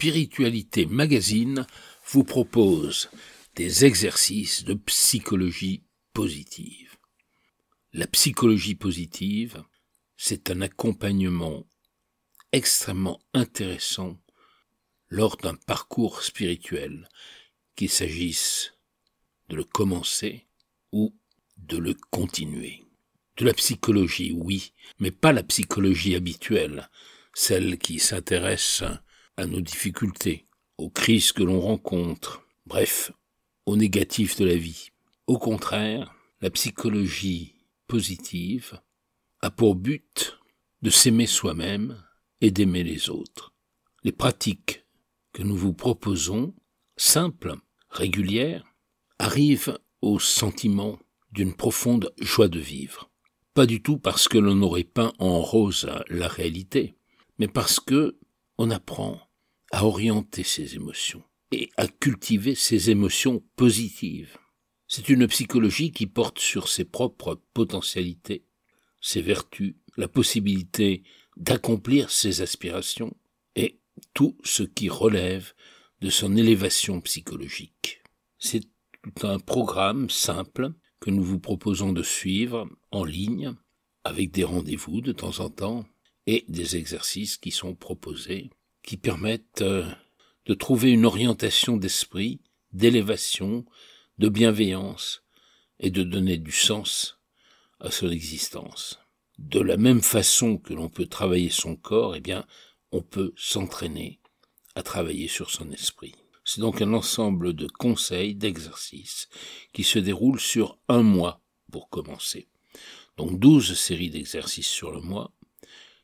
Spiritualité Magazine vous propose des exercices de psychologie positive. La psychologie positive, c'est un accompagnement extrêmement intéressant lors d'un parcours spirituel, qu'il s'agisse de le commencer ou de le continuer. De la psychologie, oui, mais pas la psychologie habituelle, celle qui s'intéresse à nos difficultés, aux crises que l'on rencontre, bref, au négatif de la vie. Au contraire, la psychologie positive a pour but de s'aimer soi-même et d'aimer les autres. Les pratiques que nous vous proposons, simples, régulières, arrivent au sentiment d'une profonde joie de vivre. Pas du tout parce que l'on aurait peint en rose la réalité, mais parce que on apprend à orienter ses émotions et à cultiver ses émotions positives. C'est une psychologie qui porte sur ses propres potentialités, ses vertus, la possibilité d'accomplir ses aspirations et tout ce qui relève de son élévation psychologique. C'est tout un programme simple que nous vous proposons de suivre en ligne, avec des rendez-vous de temps en temps et des exercices qui sont proposés qui permettent euh, de trouver une orientation d'esprit, d'élévation, de bienveillance et de donner du sens à son existence. De la même façon que l'on peut travailler son corps, eh bien, on peut s'entraîner à travailler sur son esprit. C'est donc un ensemble de conseils, d'exercices qui se déroulent sur un mois pour commencer. Donc douze séries d'exercices sur le mois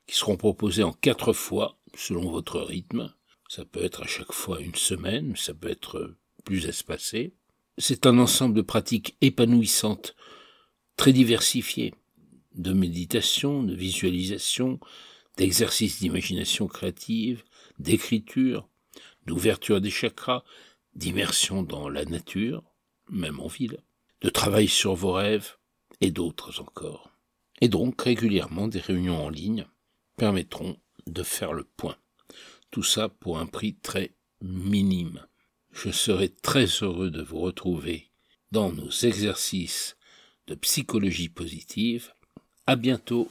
qui seront proposés en quatre fois selon votre rythme. Ça peut être à chaque fois une semaine, ça peut être plus espacé. C'est un ensemble de pratiques épanouissantes, très diversifiées, de méditation, de visualisation, d'exercices d'imagination créative, d'écriture, d'ouverture des chakras, d'immersion dans la nature, même en ville, de travail sur vos rêves et d'autres encore. Et donc régulièrement des réunions en ligne permettront de faire le point. Tout ça pour un prix très minime. Je serai très heureux de vous retrouver dans nos exercices de psychologie positive. À bientôt